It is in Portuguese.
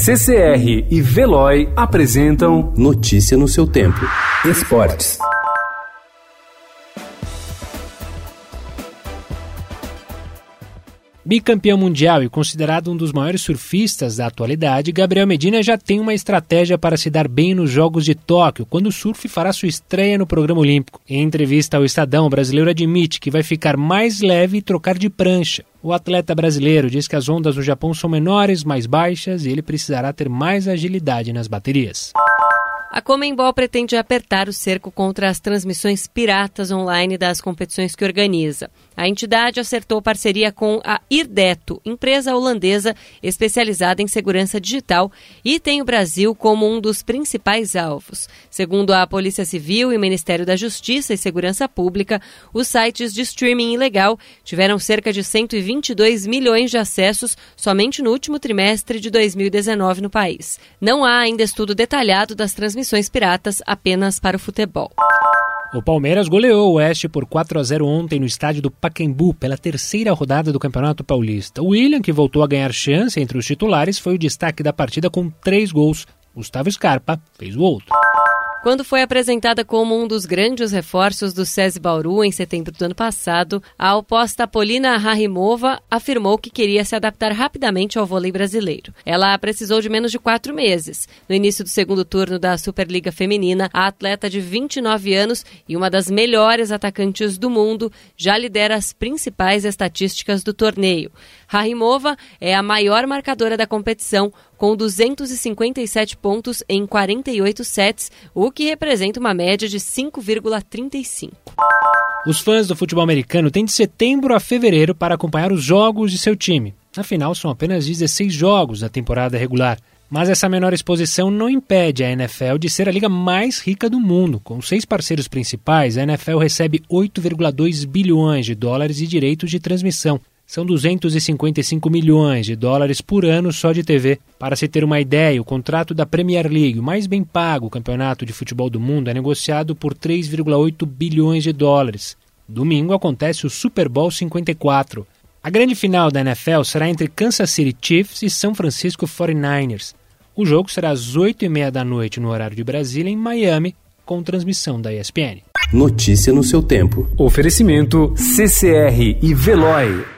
CCR e Veloy apresentam Notícia no seu tempo. Esportes. Bicampeão mundial e considerado um dos maiores surfistas da atualidade, Gabriel Medina já tem uma estratégia para se dar bem nos Jogos de Tóquio, quando o surf fará sua estreia no programa olímpico. Em entrevista ao Estadão, o brasileiro admite que vai ficar mais leve e trocar de prancha. O atleta brasileiro diz que as ondas no Japão são menores, mais baixas e ele precisará ter mais agilidade nas baterias. A Comembol pretende apertar o cerco contra as transmissões piratas online das competições que organiza. A entidade acertou parceria com a Irdeto, empresa holandesa especializada em segurança digital, e tem o Brasil como um dos principais alvos. Segundo a Polícia Civil e o Ministério da Justiça e Segurança Pública, os sites de streaming ilegal tiveram cerca de 122 milhões de acessos somente no último trimestre de 2019 no país. Não há ainda estudo detalhado das transmissões transmissões piratas apenas para o futebol. O Palmeiras goleou o Oeste por 4 a 0 ontem no estádio do Pacaembu pela terceira rodada do Campeonato Paulista. O William, que voltou a ganhar chance entre os titulares, foi o destaque da partida com três gols. Gustavo Scarpa fez o outro. Quando foi apresentada como um dos grandes reforços do SESI Bauru em setembro do ano passado, a oposta Polina Rarimova afirmou que queria se adaptar rapidamente ao vôlei brasileiro. Ela precisou de menos de quatro meses. No início do segundo turno da Superliga Feminina, a atleta de 29 anos e uma das melhores atacantes do mundo já lidera as principais estatísticas do torneio. Rarimova é a maior marcadora da competição, com 257 pontos em 48 sets, o que representa uma média de 5,35. Os fãs do futebol americano têm de setembro a fevereiro para acompanhar os jogos de seu time. Afinal, são apenas 16 jogos da temporada regular. Mas essa menor exposição não impede a NFL de ser a liga mais rica do mundo. Com seis parceiros principais, a NFL recebe 8,2 bilhões de dólares de direitos de transmissão, são 255 milhões de dólares por ano só de TV. Para se ter uma ideia, o contrato da Premier League, o mais bem pago campeonato de futebol do mundo, é negociado por 3,8 bilhões de dólares. Domingo acontece o Super Bowl 54. A grande final da NFL será entre Kansas City Chiefs e São Francisco 49ers. O jogo será às 8h30 da noite no horário de Brasília, em Miami, com transmissão da ESPN. Notícia no seu tempo. Oferecimento CCR e Veloy.